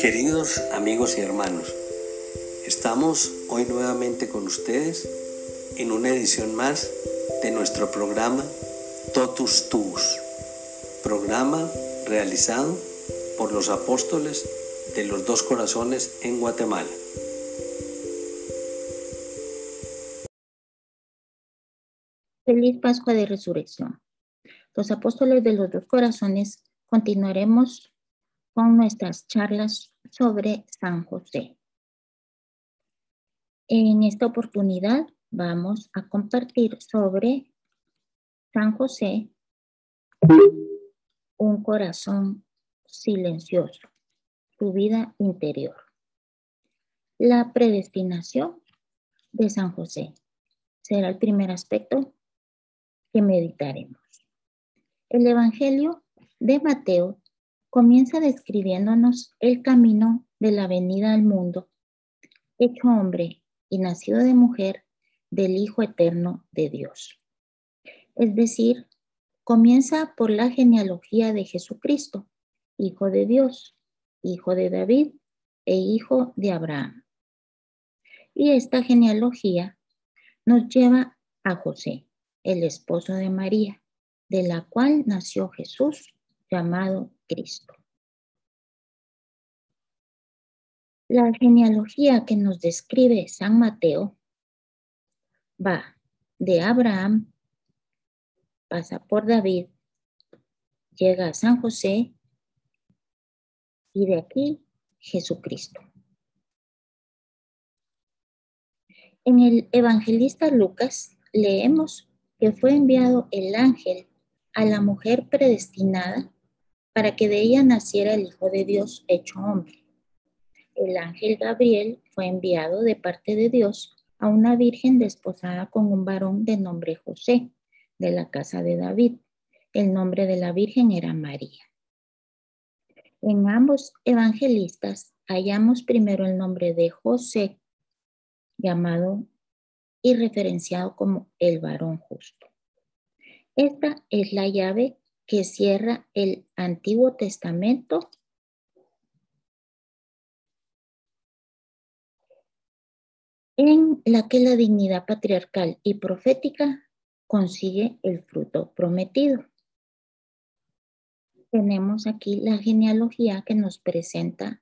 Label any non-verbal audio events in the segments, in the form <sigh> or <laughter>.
Queridos amigos y hermanos, estamos hoy nuevamente con ustedes en una edición más de nuestro programa Totus Tuus, programa realizado por los apóstoles de los dos corazones en Guatemala. Feliz Pascua de Resurrección. Los apóstoles de los dos corazones continuaremos con nuestras charlas sobre San José. En esta oportunidad vamos a compartir sobre San José, un corazón silencioso, su vida interior. La predestinación de San José será el primer aspecto que meditaremos. El Evangelio de Mateo comienza describiéndonos el camino de la venida al mundo, hecho hombre y nacido de mujer del Hijo Eterno de Dios. Es decir, comienza por la genealogía de Jesucristo, Hijo de Dios, Hijo de David e Hijo de Abraham. Y esta genealogía nos lleva a José, el esposo de María, de la cual nació Jesús llamado Cristo. La genealogía que nos describe San Mateo va de Abraham, pasa por David, llega a San José y de aquí Jesucristo. En el evangelista Lucas leemos que fue enviado el ángel a la mujer predestinada para que de ella naciera el Hijo de Dios hecho hombre. El ángel Gabriel fue enviado de parte de Dios a una virgen desposada con un varón de nombre José, de la casa de David. El nombre de la virgen era María. En ambos evangelistas hallamos primero el nombre de José, llamado y referenciado como el varón justo. Esta es la llave que cierra el Antiguo Testamento en la que la dignidad patriarcal y profética consigue el fruto prometido. Tenemos aquí la genealogía que nos presenta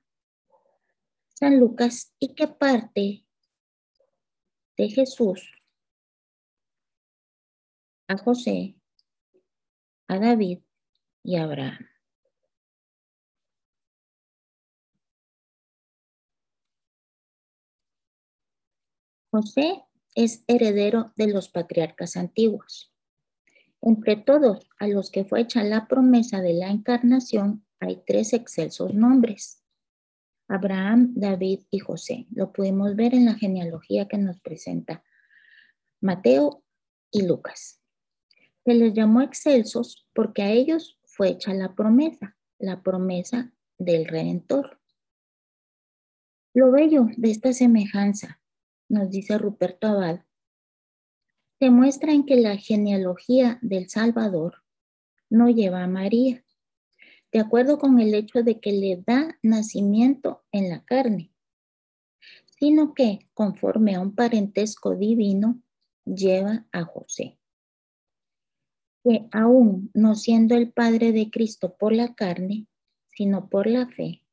San Lucas y que parte de Jesús a José a David y a Abraham. José es heredero de los patriarcas antiguos. Entre todos a los que fue hecha la promesa de la encarnación hay tres excelsos nombres. Abraham, David y José. Lo pudimos ver en la genealogía que nos presenta Mateo y Lucas. Se les llamó excelsos porque a ellos fue hecha la promesa, la promesa del Redentor. Lo bello de esta semejanza, nos dice Ruperto Abad, se muestra en que la genealogía del Salvador no lleva a María, de acuerdo con el hecho de que le da nacimiento en la carne, sino que, conforme a un parentesco divino, lleva a José que aún no siendo el Padre de Cristo por la carne, sino por la fe,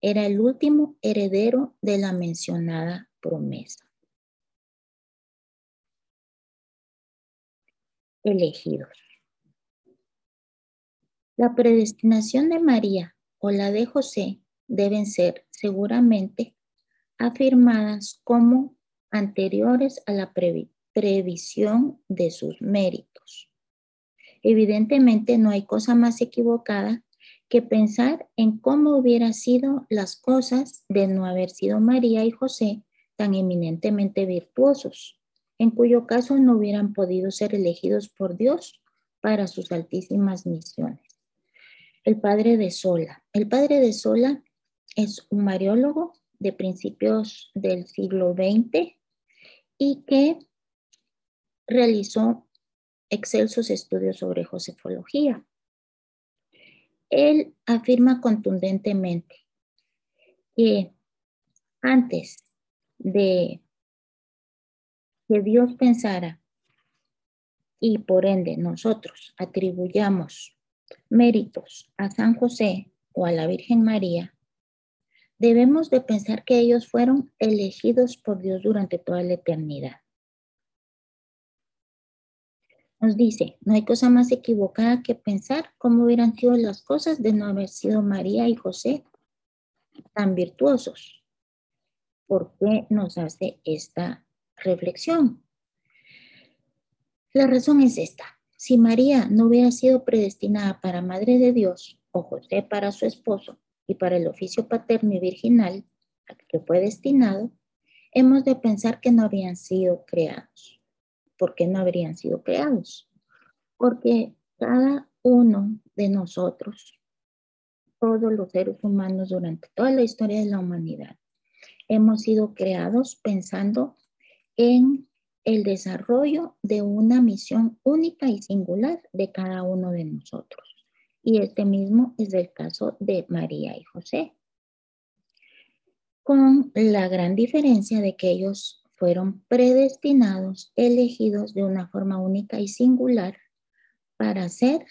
era el último heredero de la mencionada promesa. Elegidos. La predestinación de María o la de José deben ser seguramente afirmadas como anteriores a la previsión de sus méritos. Evidentemente no hay cosa más equivocada que pensar en cómo hubieran sido las cosas de no haber sido María y José tan eminentemente virtuosos, en cuyo caso no hubieran podido ser elegidos por Dios para sus altísimas misiones. El padre de Sola. El padre de Sola es un mariólogo de principios del siglo XX y que realizó excelsos estudios sobre josefología. Él afirma contundentemente que antes de que Dios pensara y por ende nosotros atribuyamos méritos a San José o a la Virgen María, debemos de pensar que ellos fueron elegidos por Dios durante toda la eternidad. Nos dice, no hay cosa más equivocada que pensar cómo hubieran sido las cosas de no haber sido María y José tan virtuosos. ¿Por qué nos hace esta reflexión? La razón es esta. Si María no hubiera sido predestinada para Madre de Dios o José para su esposo y para el oficio paterno y virginal al que fue destinado, hemos de pensar que no habrían sido creados. ¿Por qué no habrían sido creados? Porque cada uno de nosotros, todos los seres humanos durante toda la historia de la humanidad, hemos sido creados pensando en el desarrollo de una misión única y singular de cada uno de nosotros. Y este mismo es el caso de María y José, con la gran diferencia de que ellos fueron predestinados, elegidos de una forma única y singular para ser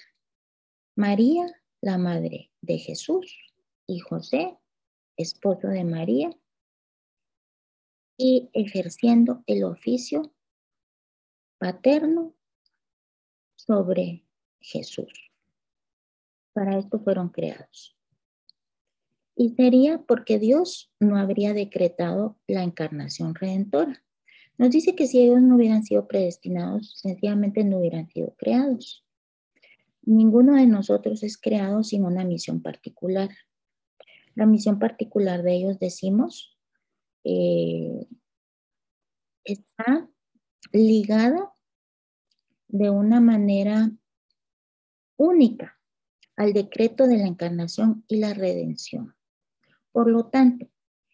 María, la madre de Jesús, y José, esposo de María, y ejerciendo el oficio paterno sobre Jesús. Para esto fueron creados. Y sería porque Dios no habría decretado la encarnación redentora. Nos dice que si ellos no hubieran sido predestinados, sencillamente no hubieran sido creados. Ninguno de nosotros es creado sin una misión particular. La misión particular de ellos, decimos, eh, está ligada de una manera única al decreto de la encarnación y la redención. Por lo tanto,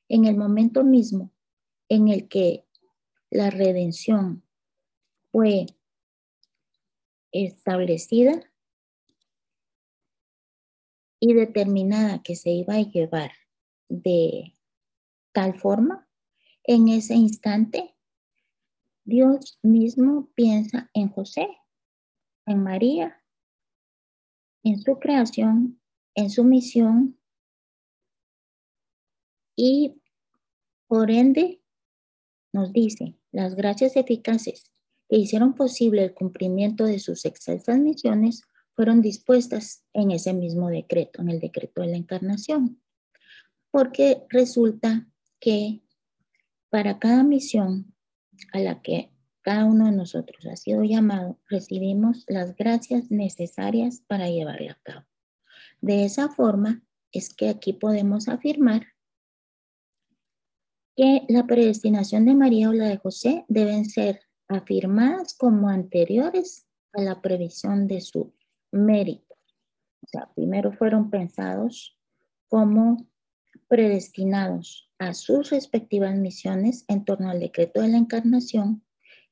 en el momento mismo en el que la redención fue establecida y determinada que se iba a llevar de tal forma, en ese instante, Dios mismo piensa en José, en María, en su creación, en su misión y por ende nos dice, las gracias eficaces que hicieron posible el cumplimiento de sus excelsas misiones fueron dispuestas en ese mismo decreto, en el decreto de la encarnación. Porque resulta que para cada misión a la que cada uno de nosotros ha sido llamado, recibimos las gracias necesarias para llevarla a cabo. De esa forma es que aquí podemos afirmar que la predestinación de María o la de José deben ser afirmadas como anteriores a la previsión de su mérito. O sea, primero fueron pensados como predestinados a sus respectivas misiones en torno al decreto de la encarnación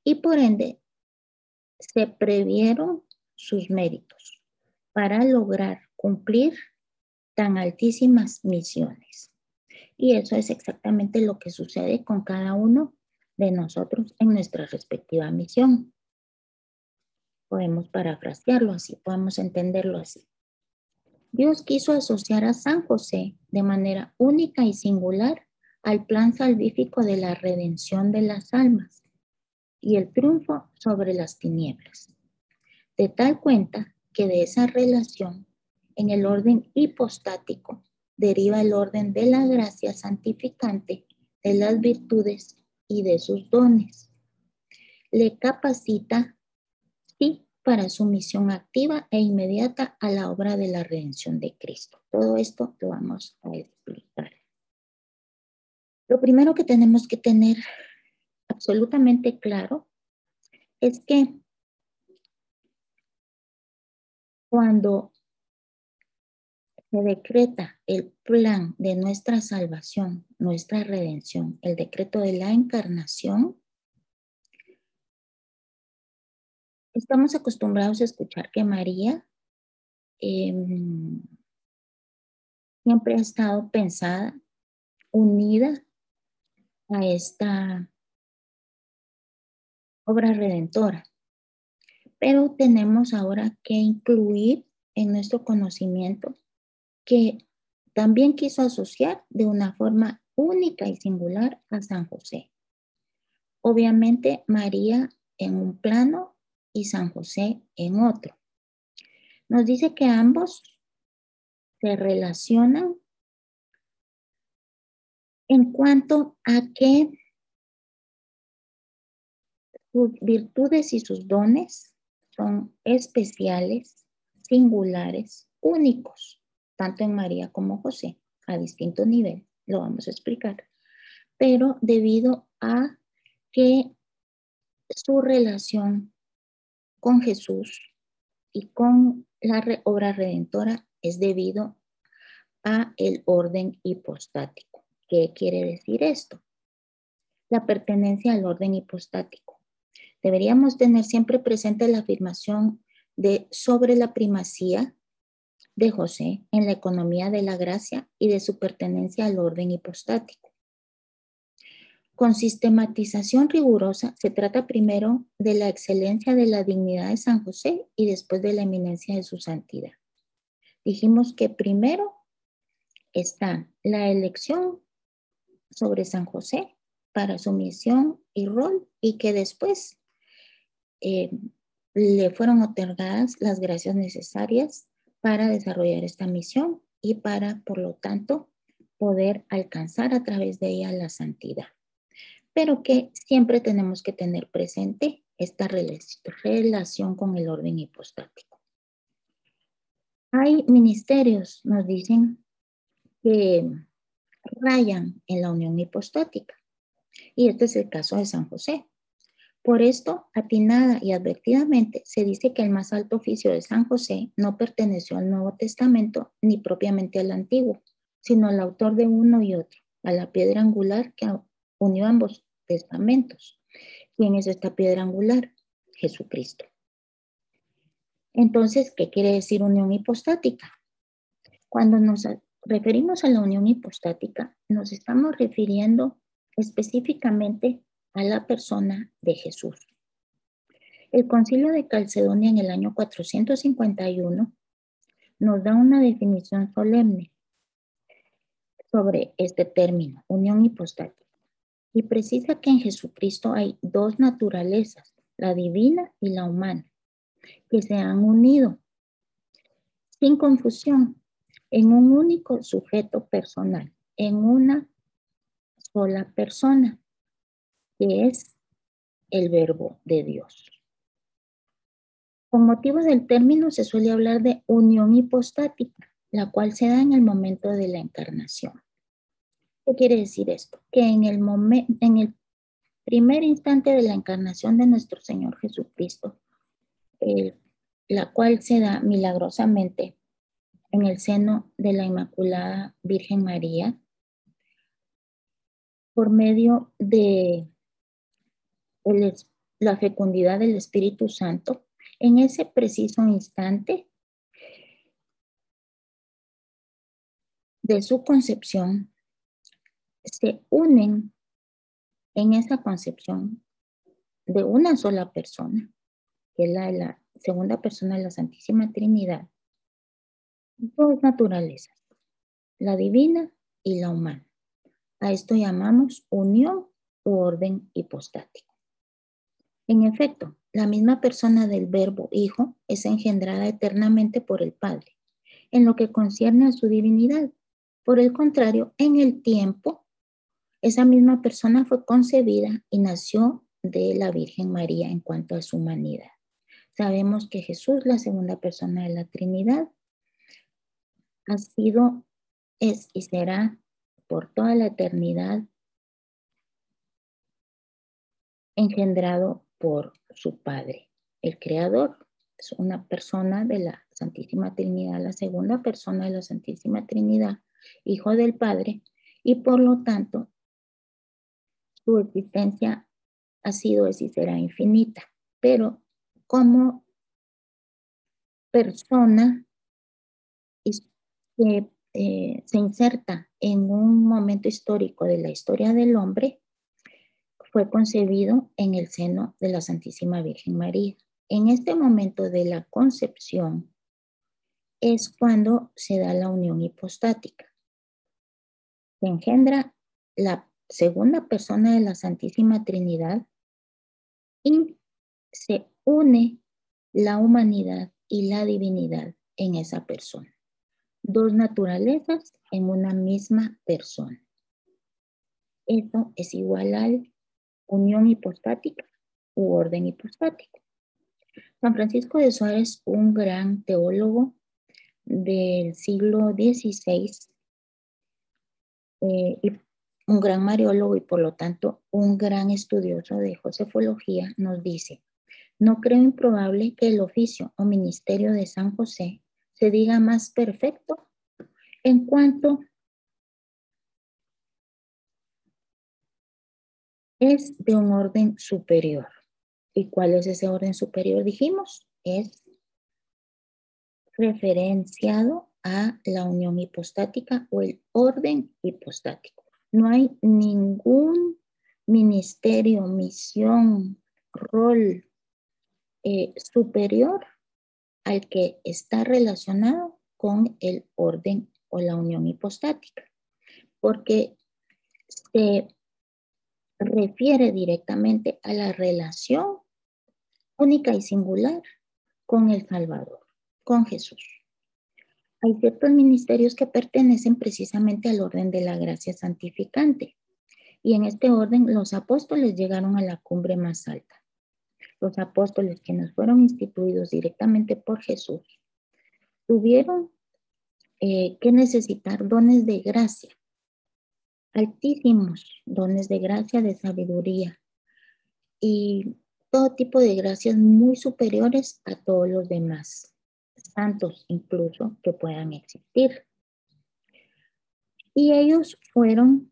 y por ende se previeron sus méritos para lograr cumplir tan altísimas misiones. Y eso es exactamente lo que sucede con cada uno de nosotros en nuestra respectiva misión. Podemos parafrasearlo así, podemos entenderlo así. Dios quiso asociar a San José de manera única y singular al plan salvífico de la redención de las almas y el triunfo sobre las tinieblas. De tal cuenta que de esa relación, en el orden hipostático, deriva el orden de la gracia santificante, de las virtudes y de sus dones. Le capacita, sí, para su misión activa e inmediata a la obra de la redención de Cristo. Todo esto lo vamos a explicar. Lo primero que tenemos que tener absolutamente claro es que cuando decreta el plan de nuestra salvación, nuestra redención, el decreto de la encarnación, estamos acostumbrados a escuchar que María em, siempre ha estado pensada unida a esta obra redentora. Pero tenemos ahora que incluir en nuestro conocimiento que también quiso asociar de una forma única y singular a San José. Obviamente María en un plano y San José en otro. Nos dice que ambos se relacionan en cuanto a que sus virtudes y sus dones son especiales, singulares, únicos, tanto en María como José, a distinto nivel, lo vamos a explicar. Pero debido a que su relación con Jesús y con la obra redentora es debido a el orden hipostático. ¿Qué quiere decir esto? La pertenencia al orden hipostático. Deberíamos tener siempre presente la afirmación de sobre la primacía de José en la economía de la gracia y de su pertenencia al orden hipostático. Con sistematización rigurosa se trata primero de la excelencia de la dignidad de San José y después de la eminencia de su santidad. Dijimos que primero está la elección sobre San José para su misión y rol y que después eh, le fueron otorgadas las gracias necesarias para desarrollar esta misión y para, por lo tanto, poder alcanzar a través de ella la santidad pero que siempre tenemos que tener presente esta relación con el orden hipostático. Hay ministerios, nos dicen, que rayan en la unión hipostática. Y este es el caso de San José. Por esto, atinada y advertidamente, se dice que el más alto oficio de San José no perteneció al Nuevo Testamento ni propiamente al Antiguo, sino al autor de uno y otro, a la piedra angular que unió ambos testamentos. ¿Quién es esta piedra angular? Jesucristo. Entonces, ¿qué quiere decir unión hipostática? Cuando nos referimos a la unión hipostática, nos estamos refiriendo específicamente a la persona de Jesús. El concilio de Calcedonia en el año 451 nos da una definición solemne sobre este término, unión hipostática y precisa que en Jesucristo hay dos naturalezas, la divina y la humana, que se han unido sin confusión en un único sujeto personal, en una sola persona, que es el verbo de Dios. Con motivo del término se suele hablar de unión hipostática, la cual se da en el momento de la encarnación. ¿Qué quiere decir esto? Que en el, en el primer instante de la encarnación de nuestro Señor Jesucristo, la cual se da milagrosamente en el seno de la Inmaculada Virgen María, por medio de la fecundidad del Espíritu Santo, en ese preciso instante de su concepción, se unen en esa concepción de una sola persona, que es la, la segunda persona de la Santísima Trinidad, dos naturalezas, la divina y la humana. A esto llamamos unión u orden hipostático. En efecto, la misma persona del verbo hijo es engendrada eternamente por el Padre, en lo que concierne a su divinidad. Por el contrario, en el tiempo esa misma persona fue concebida y nació de la Virgen María en cuanto a su humanidad. Sabemos que Jesús, la segunda persona de la Trinidad, ha sido, es y será por toda la eternidad engendrado por su Padre, el Creador. Es una persona de la Santísima Trinidad, la segunda persona de la Santísima Trinidad, Hijo del Padre, y por lo tanto su existencia ha sido, y será infinita, pero como persona que eh, se inserta en un momento histórico de la historia del hombre, fue concebido en el seno de la Santísima Virgen María. En este momento de la concepción es cuando se da la unión hipostática. Se engendra la segunda persona de la Santísima Trinidad y se une la humanidad y la divinidad en esa persona. Dos naturalezas en una misma persona. Eso es igual a unión hipostática u orden hipostático. San Francisco de Suárez, un gran teólogo del siglo XVI, eh, un gran mariólogo y por lo tanto un gran estudioso de josefología, nos dice, no creo improbable que el oficio o ministerio de San José se diga más perfecto en cuanto es de un orden superior. ¿Y cuál es ese orden superior? Dijimos, es referenciado a la unión hipostática o el orden hipostático. No hay ningún ministerio, misión, rol eh, superior al que está relacionado con el orden o la unión hipostática, porque se refiere directamente a la relación única y singular con el Salvador, con Jesús. Hay ciertos ministerios que pertenecen precisamente al orden de la gracia santificante. Y en este orden los apóstoles llegaron a la cumbre más alta los apóstoles que nos fueron instituidos directamente por Jesús, tuvieron eh, que necesitar dones de gracia, altísimos dones de gracia, de sabiduría y todo tipo de gracias muy superiores a todos los demás, santos incluso que puedan existir. Y ellos fueron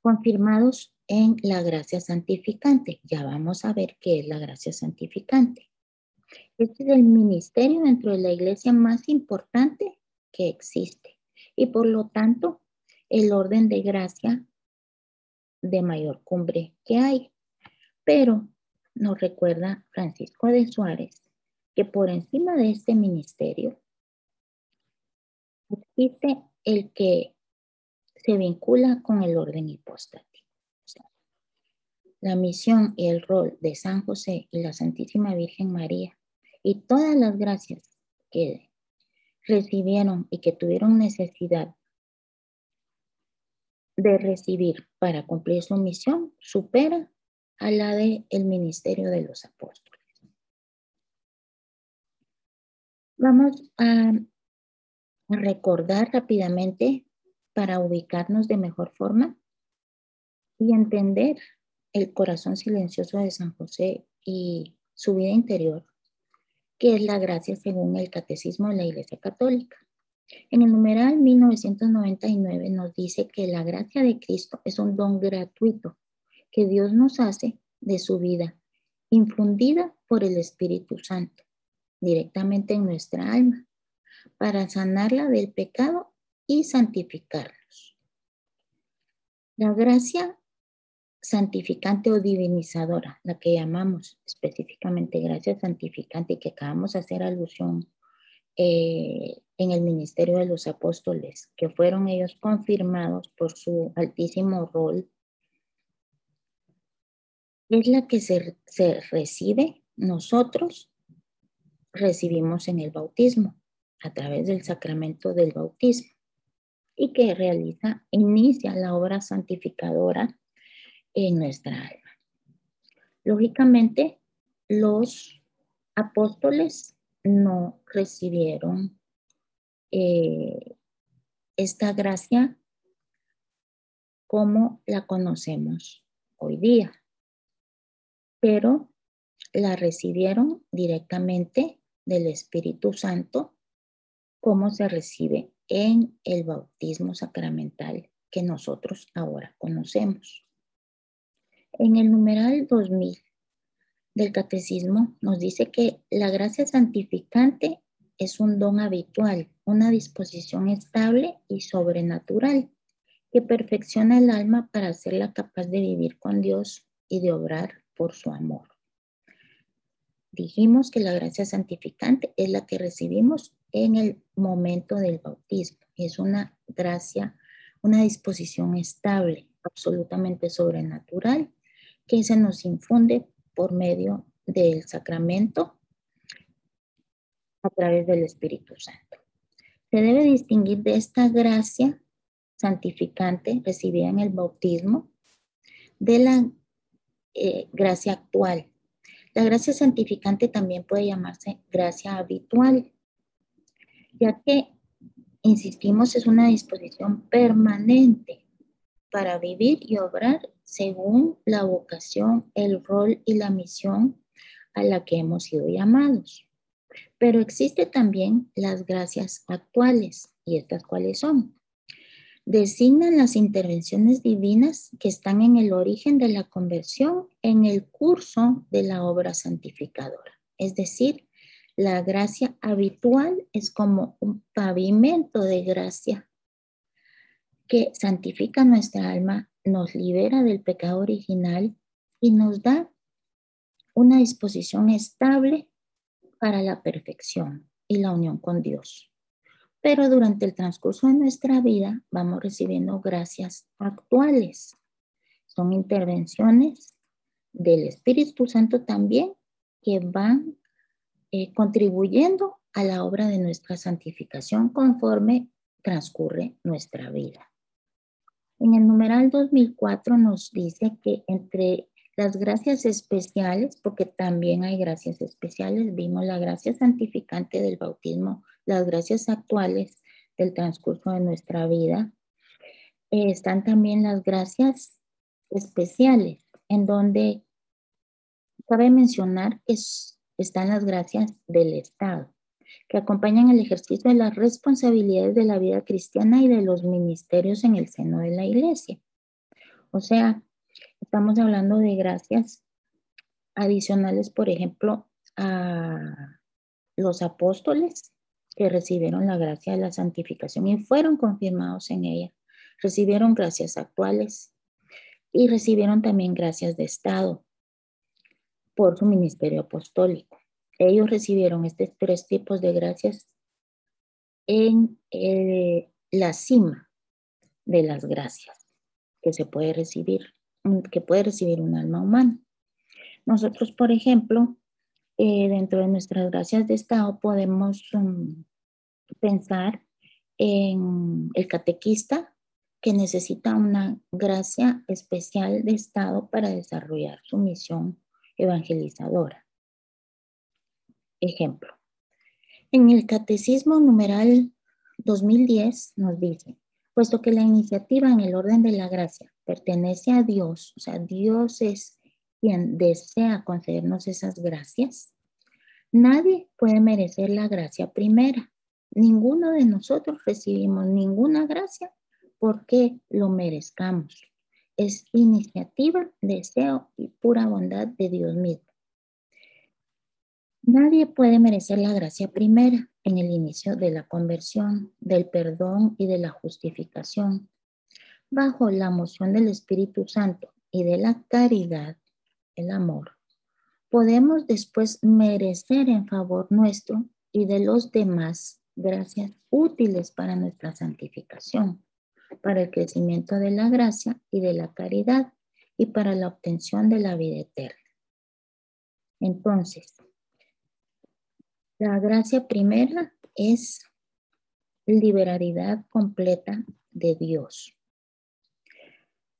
confirmados en la gracia santificante. Ya vamos a ver qué es la gracia santificante. Este es el ministerio dentro de la iglesia más importante que existe y por lo tanto el orden de gracia de mayor cumbre que hay. Pero nos recuerda Francisco de Suárez que por encima de este ministerio existe el que se vincula con el orden hipóstasis la misión y el rol de San José y la Santísima Virgen María y todas las gracias que recibieron y que tuvieron necesidad de recibir para cumplir su misión supera a la del el ministerio de los apóstoles. Vamos a recordar rápidamente para ubicarnos de mejor forma y entender el corazón silencioso de San José y su vida interior, que es la gracia según el Catecismo de la Iglesia Católica. En el numeral 1999 nos dice que la gracia de Cristo es un don gratuito que Dios nos hace de su vida, infundida por el Espíritu Santo, directamente en nuestra alma, para sanarla del pecado y santificarnos. La gracia santificante o divinizadora, la que llamamos específicamente gracia santificante y que acabamos de hacer alusión eh, en el ministerio de los apóstoles, que fueron ellos confirmados por su altísimo rol, es la que se, se recibe, nosotros recibimos en el bautismo, a través del sacramento del bautismo, y que realiza, inicia la obra santificadora en nuestra alma. Lógicamente, los apóstoles no recibieron eh, esta gracia como la conocemos hoy día, pero la recibieron directamente del Espíritu Santo como se recibe en el bautismo sacramental que nosotros ahora conocemos. En el numeral 2000 del catecismo nos dice que la gracia santificante es un don habitual, una disposición estable y sobrenatural que perfecciona el alma para hacerla capaz de vivir con Dios y de obrar por su amor. Dijimos que la gracia santificante es la que recibimos en el momento del bautismo. Es una gracia, una disposición estable, absolutamente sobrenatural, que se nos infunde por medio del sacramento a través del Espíritu Santo. Se debe distinguir de esta gracia santificante recibida en el bautismo de la eh, gracia actual. La gracia santificante también puede llamarse gracia habitual, ya que, insistimos, es una disposición permanente para vivir y obrar según la vocación, el rol y la misión a la que hemos sido llamados. Pero existe también las gracias actuales. ¿Y estas cuáles son? Designan las intervenciones divinas que están en el origen de la conversión en el curso de la obra santificadora. Es decir, la gracia habitual es como un pavimento de gracia que santifica nuestra alma, nos libera del pecado original y nos da una disposición estable para la perfección y la unión con Dios. Pero durante el transcurso de nuestra vida vamos recibiendo gracias actuales. Son intervenciones del Espíritu Santo también que van eh, contribuyendo a la obra de nuestra santificación conforme transcurre nuestra vida. En el numeral 2004 nos dice que entre las gracias especiales, porque también hay gracias especiales, vimos la gracia santificante del bautismo, las gracias actuales del transcurso de nuestra vida. Eh, están también las gracias especiales, en donde cabe mencionar que están las gracias del Estado, que acompañan el ejercicio de las responsabilidades de la vida cristiana y de los ministerios en el seno de la iglesia. O sea, Estamos hablando de gracias adicionales, por ejemplo, a los apóstoles que recibieron la gracia de la santificación y fueron confirmados en ella. Recibieron gracias actuales y recibieron también gracias de Estado por su ministerio apostólico. Ellos recibieron estos tres tipos de gracias en eh, la cima de las gracias que se puede recibir que puede recibir un alma humana. Nosotros, por ejemplo, eh, dentro de nuestras gracias de Estado podemos um, pensar en el catequista que necesita una gracia especial de Estado para desarrollar su misión evangelizadora. Ejemplo, en el Catecismo numeral 2010 nos dice, puesto que la iniciativa en el orden de la gracia pertenece a Dios, o sea, Dios es quien desea concedernos esas gracias, nadie puede merecer la gracia primera. Ninguno de nosotros recibimos ninguna gracia porque lo merezcamos. Es iniciativa, deseo y pura bondad de Dios mismo. Nadie puede merecer la gracia primera en el inicio de la conversión, del perdón y de la justificación. Bajo la moción del Espíritu Santo y de la caridad, el amor, podemos después merecer en favor nuestro y de los demás gracias útiles para nuestra santificación, para el crecimiento de la gracia y de la caridad y para la obtención de la vida eterna. Entonces, la gracia primera es liberalidad completa de Dios.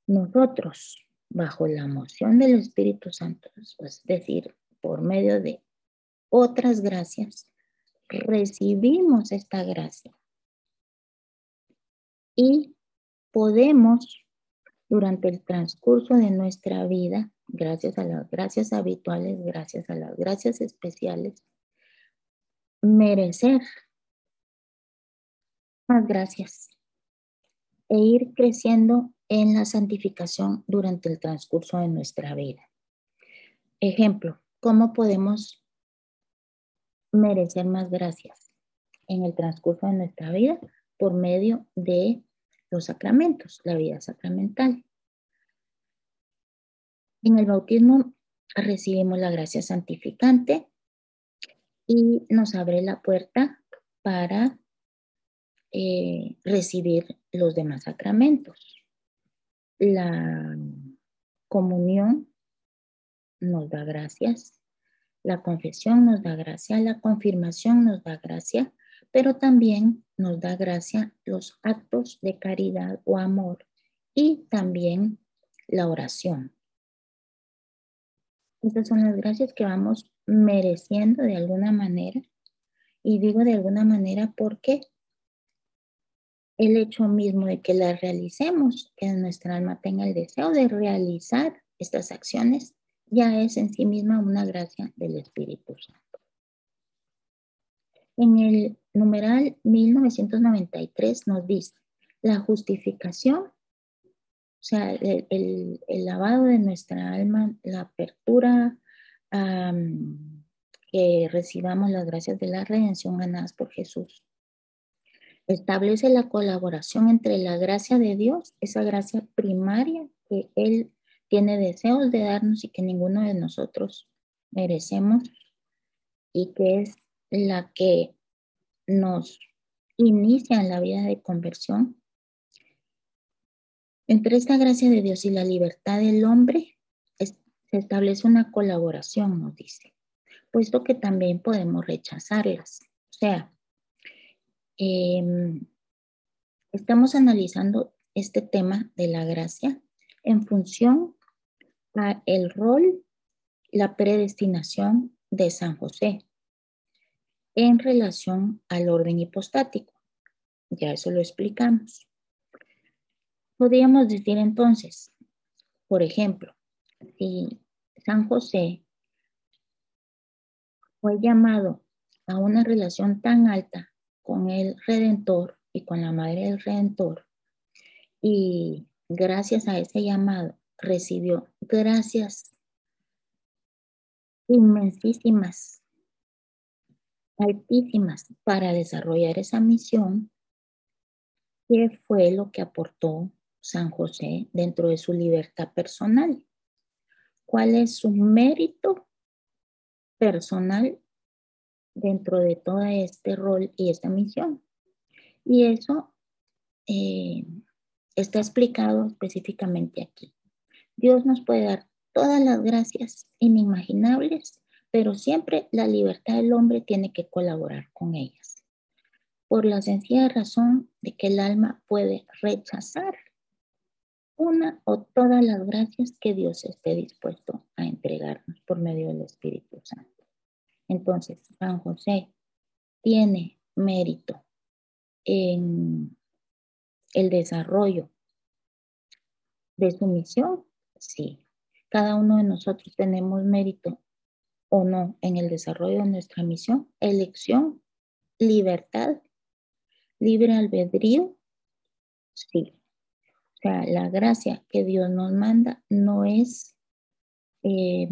Nosotros, bajo la moción del Espíritu Santo, es decir, por medio de otras gracias, recibimos esta gracia y podemos, durante el transcurso de nuestra vida, gracias a las gracias habituales, gracias a las gracias especiales, merecer más gracias e ir creciendo en la santificación durante el transcurso de nuestra vida. Ejemplo, ¿cómo podemos merecer más gracias? en el transcurso de nuestra vida por medio de los sacramentos, la vida sacramental. En el bautismo recibimos la gracia santificante y nos abre la puerta para eh, recibir los demás sacramentos. La comunión nos da gracias, la confesión nos da gracia, la confirmación nos da gracia, pero también nos da gracia los actos de caridad o amor y también la oración. Estas son las gracias que vamos mereciendo de alguna manera. Y digo de alguna manera porque el hecho mismo de que las realicemos, que nuestra alma tenga el deseo de realizar estas acciones, ya es en sí misma una gracia del Espíritu Santo. En el numeral 1993 nos dice, la justificación, o sea, el, lavado de nuestra alma, la apertura, que recibamos las gracias de la redención ganadas por Jesús. Establece la colaboración entre la gracia de Dios, esa gracia primaria que Él tiene deseos de darnos y que ninguno de nosotros merecemos y que es la que nos inicia en la vida de conversión. Entre esta gracia de Dios y la libertad del hombre establece una colaboración, nos dice, puesto que también podemos rechazarlas. O sea, em, estamos analizando este tema de la gracia en función a el rol, la predestinación de San José en relación al orden hipostático. Ya eso lo explicamos. Podríamos decir entonces, por ejemplo, si San José fue llamado a una relación tan alta con el Redentor y con la Madre del Redentor, y gracias a ese llamado recibió gracias inmensísimas altísimas para desarrollar esa misión, ¿qué fue lo que aportó San José dentro de su libertad personal? ¿Cuál es su mérito personal dentro de todo este rol y esta misión? Y eso eh, está explicado específicamente aquí. Dios nos puede dar todas las gracias inimaginables pero siempre la libertad del hombre tiene que colaborar con ellas, por la sencilla razón de que el alma puede rechazar una o todas las gracias que Dios esté dispuesto a entregarnos por medio del Espíritu Santo. Entonces, San José tiene mérito en el desarrollo de su misión, sí. Cada uno de nosotros tenemos mérito o no en el desarrollo de nuestra misión, elección, libertad, libre albedrío, sí. La gracia que Dios nos manda no es eh,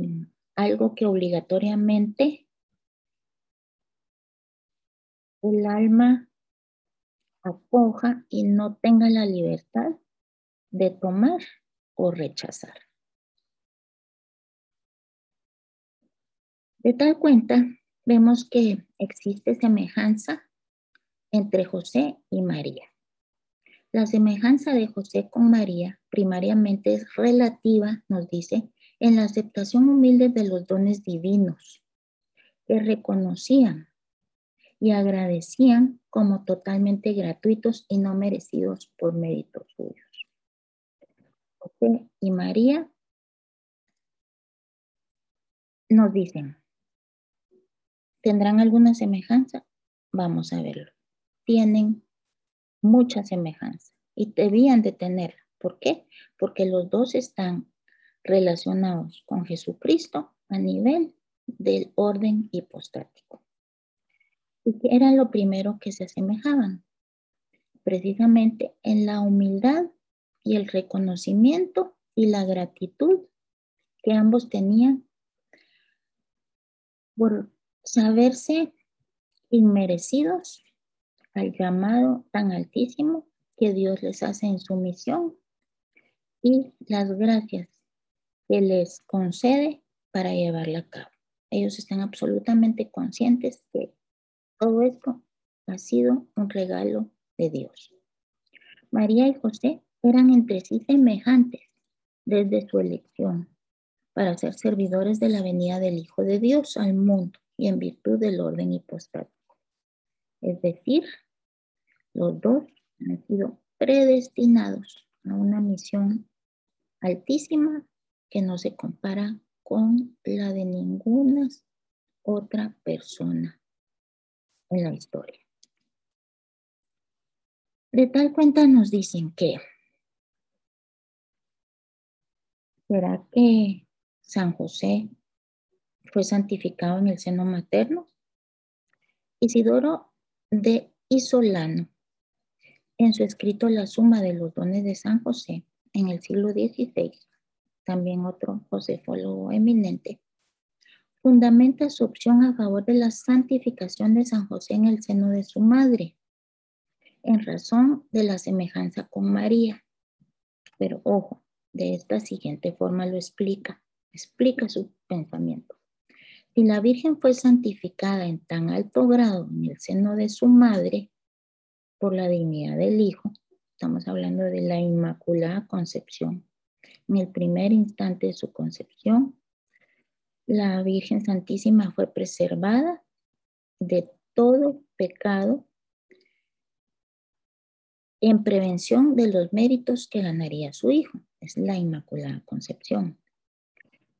algo que obligatoriamente el alma acoja y no tenga la libertad de tomar o rechazar. De tal cuenta, vemos que existe semejanza entre José y María. La semejanza de José con María primariamente es relativa, nos dice, en la aceptación humilde de los dones divinos, que reconocían y agradecían como totalmente gratuitos y no merecidos por méritos suyos. José y María nos dicen, ¿Tendrán alguna semejanza? Vamos a verlo. Tienen mucha semejanza y debían de tenerla. ¿Por qué? Porque los dos están relacionados con Jesucristo a nivel del orden hipostático. ¿Y qué era lo primero que se asemejaban? Precisamente en la humildad y el reconocimiento y la gratitud que ambos tenían por saberse inmerecidos al llamado tan altísimo que Dios les hace en su misión y las gracias que les concede para llevarla a cabo. Ellos están absolutamente conscientes que todo esto ha sido un regalo de Dios. María y José eran entre sí semejantes desde su elección para ser servidores de la venida del Hijo de Dios al mundo y en virtud del orden hipostático. Es decir, los dos han sido predestinados a una misión altísima que no se compara con la de ninguna otra persona en la historia. De tal cuenta nos dicen que, ¿será que San José fue santificado en el seno materno? Isidoro de Isolano, en su escrito La suma de los dones de San José, en el siglo XVI, también otro josefólogo eminente, fundamenta su opción a favor de la santificación de San José en el seno de su madre, en razón de la semejanza con María. Pero ojo, de esta siguiente forma lo explica, explica su pensamiento. Si la Virgen fue santificada en tan alto grado en el seno de su madre por la dignidad del Hijo, estamos hablando de la Inmaculada Concepción, en el primer instante de su concepción, la Virgen Santísima fue preservada de todo pecado en prevención de los méritos que ganaría su hijo. Es la Inmaculada Concepción.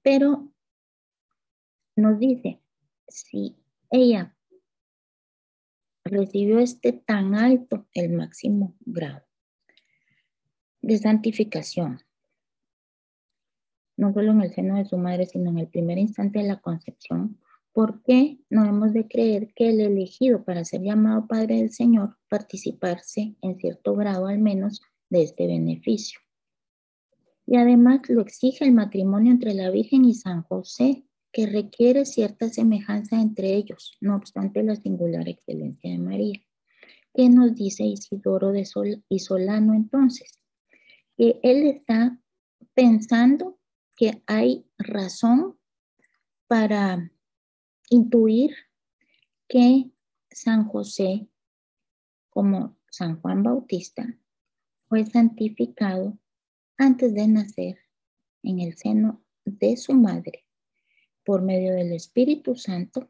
Pero nos dice, si ella recibió este tan alto, el máximo grado de santificación, no solo en el seno de su madre, sino en el primer instante de la concepción, ¿por qué no hemos de creer que el elegido para ser llamado Padre del Señor participarse en cierto grado al menos de este beneficio? Y además lo exige el matrimonio entre la Virgen y San José, que requiere cierta semejanza entre ellos, no obstante la singular excelencia de María. ¿Qué nos dice Isidoro de Sol y Solano entonces? Que él está pensando que hay razón para intuir que San José, como San Juan Bautista, fue santificado antes de nacer en el seno de su madre por medio del Espíritu Santo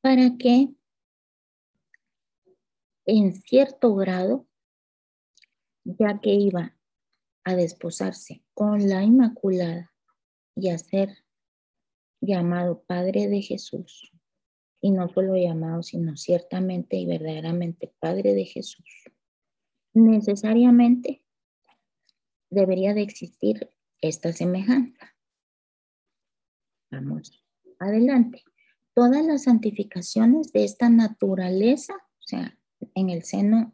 para que en cierto grado, ya que iba a desposarse con la Inmaculada y a ser llamado Padre de Jesús. Y no solo llamado, sino ciertamente y verdaderamente Padre de Jesús. Necesariamente debería de existir esta semejanza. Vamos adelante. Todas las santificaciones de esta naturaleza, o sea, en el seno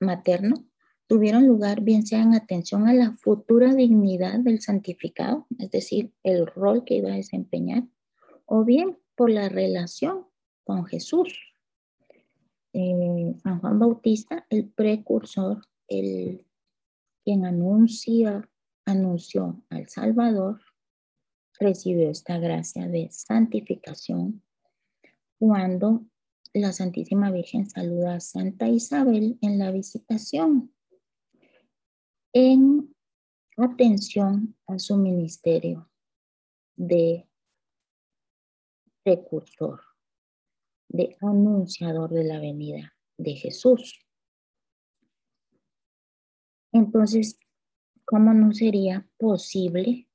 materno, tuvieron lugar bien sea en atención a la futura dignidad del santificado, es decir, el rol que iba a desempeñar, o bien por la relación con Jesús. Eh, San Juan Bautista, el precursor, el quien anuncia, anunció al Salvador, recibió esta gracia de santificación cuando la Santísima Virgen saluda a Santa Isabel en la visitación en atención a su ministerio de precursor, de anunciador de la venida de Jesús. Entonces, ¿cómo no sería posible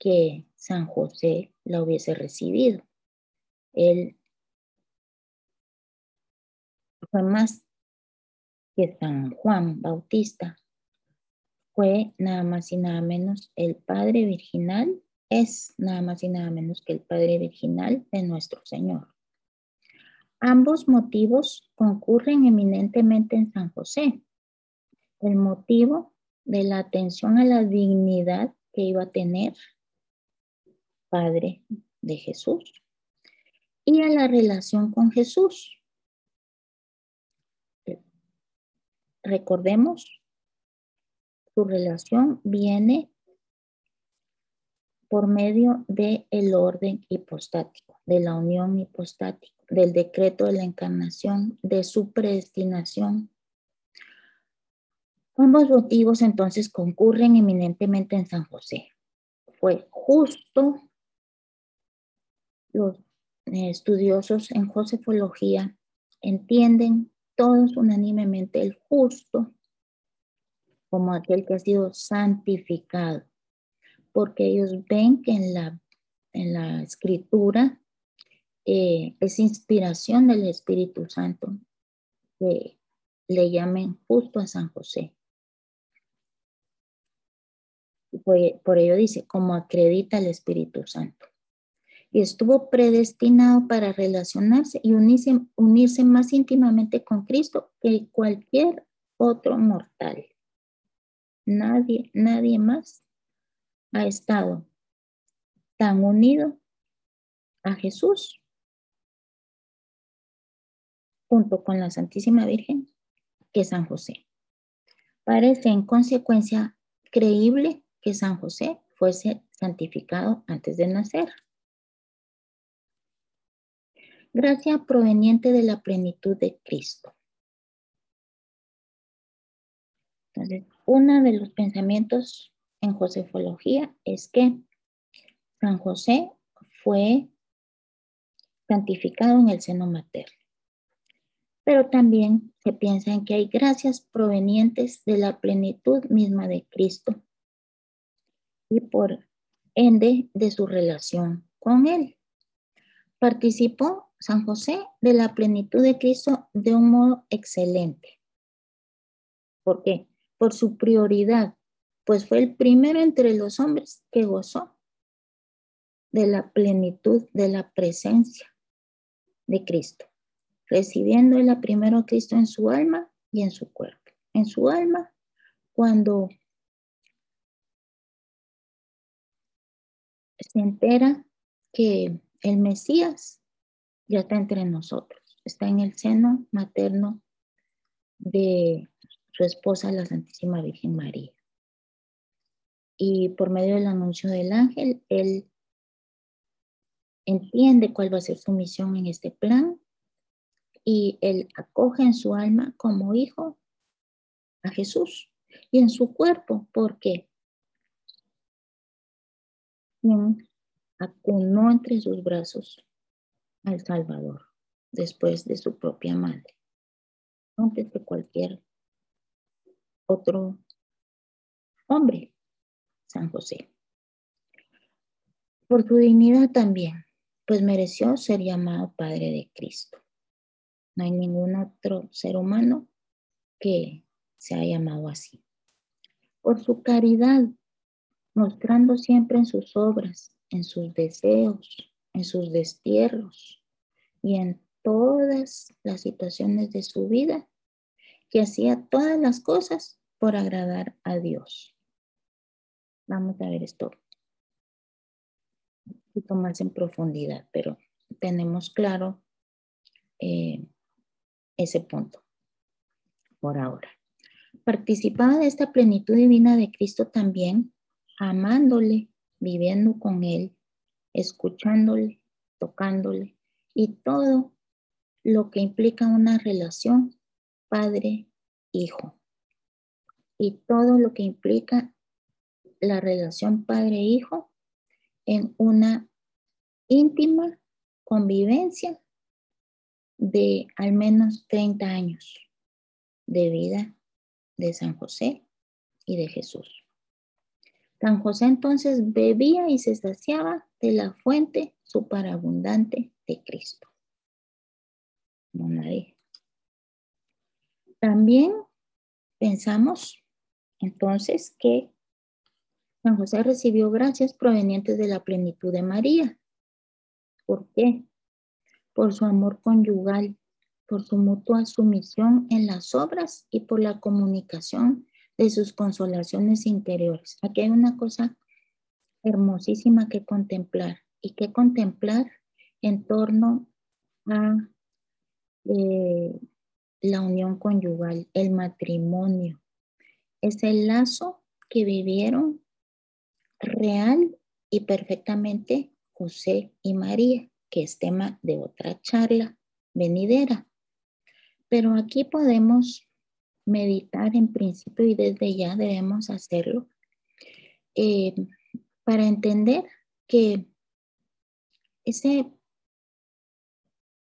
que San José la hubiese recibido? Él fue más que San Juan Bautista, fue nada más y nada menos el Padre Virginal, es nada más y nada menos que el Padre Virginal de nuestro Señor. Ambos motivos concurren eminentemente en San José. El motivo de la atención a la dignidad que iba a tener Padre de Jesús y a la relación con Jesús. recordemos, su relación viene por medio del el orden hipostático, de la unión hipostática, del decreto de la encarnación, de su predestinación. Ambos motivos entonces concurren eminentemente en San José. Fue justo, los estudiosos en josefología entienden todos unánimemente el justo como aquel que ha sido santificado porque ellos ven que en la, en la escritura eh, es inspiración del Espíritu Santo que le llamen justo a San José. Por, por ello dice, como acredita el Espíritu Santo. Estuvo predestinado para relacionarse y unirse, unirse más íntimamente con Cristo que cualquier otro mortal. Nadie, nadie más ha estado tan unido a Jesús junto con la Santísima Virgen que San José. Parece en consecuencia creíble que San José fuese santificado antes de nacer. Gracia proveniente de la plenitud de Cristo. Entonces, uno de los pensamientos en josefología es que San José fue santificado en el seno materno. Pero también se piensa en que hay gracias provenientes de la plenitud misma de Cristo y por ende de su relación con Él. Participó San José de la plenitud de Cristo de un modo excelente. ¿Por qué? Por su prioridad pues fue el primero entre los hombres que gozó de la plenitud de la presencia de Cristo, recibiendo el primero Cristo en su alma y en su cuerpo. En su alma, cuando se entera que el Mesías ya está entre nosotros, está en el seno materno de su esposa, la Santísima Virgen María. Y por medio del anuncio del ángel, él entiende cuál va a ser su misión en este plan y él acoge en su alma como hijo a Jesús y en su cuerpo, porque acunó entre sus brazos al Salvador después de su propia madre, antes de cualquier otro hombre. San José. Por su dignidad también, pues mereció ser llamado Padre de Cristo. No hay ningún otro ser humano que se haya llamado así. Por su caridad, mostrando siempre en sus obras, en sus deseos, en sus destierros y en todas las situaciones de su vida, que hacía todas las cosas por agradar a Dios. Vamos a ver esto un poquito más en profundidad, pero tenemos claro eh, ese punto por ahora. Participaba de esta plenitud divina de Cristo también, amándole, viviendo con Él, escuchándole, tocándole y todo lo que implica una relación padre-hijo y todo lo que implica la relación padre-hijo en una íntima convivencia de al menos 30 años de vida de San José y de Jesús. San José entonces bebía y se saciaba de la fuente superabundante de Cristo. También pensamos entonces que San José recibió gracias provenientes de la plenitud de María. ¿Por qué? Por su amor conyugal, por su mutua sumisión en las obras y por la comunicación de sus consolaciones interiores. Aquí hay una cosa hermosísima que contemplar y que contemplar en torno a eh, la unión conyugal, el matrimonio. Es el lazo que vivieron real y perfectamente José y María, que es tema de otra charla venidera. Pero aquí podemos meditar en principio y desde ya debemos hacerlo eh, para entender que ese,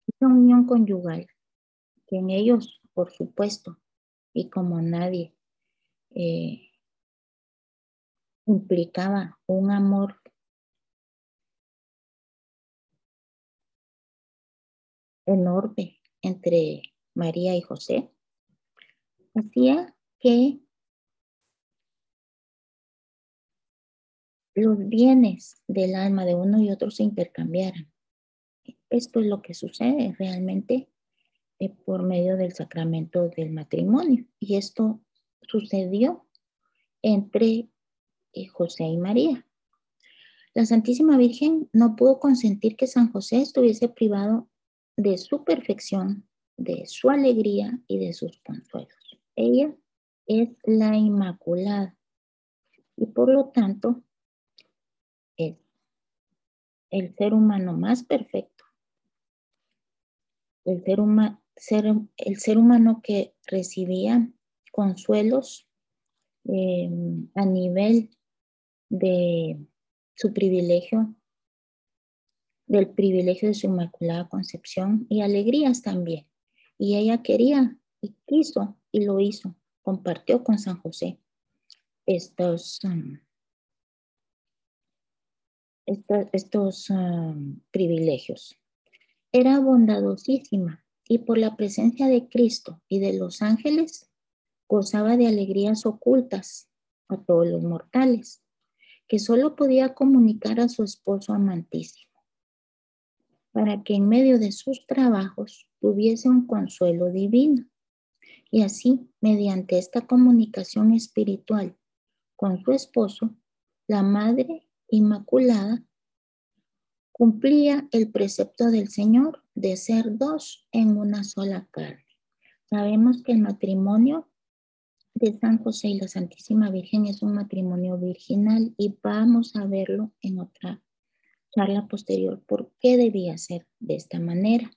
esa unión conyugal, que en ellos, por supuesto, y como nadie, eh, implicaba un amor enorme entre María y José, hacía que los bienes del alma de uno y otro se intercambiaran. Esto es lo que sucede realmente eh, por medio del sacramento del matrimonio. Y esto sucedió entre eh, José y María. La Santísima Virgen no pudo consentir que San José estuviese privado de su perfección, de su alegría y de sus consuelos. Ella es la Inmaculada y por lo tanto es el ser humano más perfecto, el ser, el ser humano que recibía consuelos eh, a nivel de su privilegio del privilegio de su Inmaculada Concepción y alegrías también. Y ella quería y quiso y lo hizo, compartió con San José estos, um, estos, um, privilegios. Era bondadosísima y por la presencia de Cristo y de los ángeles gozaba de alegrías ocultas a todos los mortales, que solo podía comunicar a su esposo amantísimo para que en medio de sus trabajos tuviese un consuelo divino. Y así, mediante esta comunicación espiritual con su esposo, la Madre Inmaculada cumplía el precepto del Señor de ser dos en una sola carne. Sabemos que el matrimonio de San José y la Santísima Virgen es un matrimonio virginal y vamos a verlo en otra charla posterior por qué debía ser de esta manera.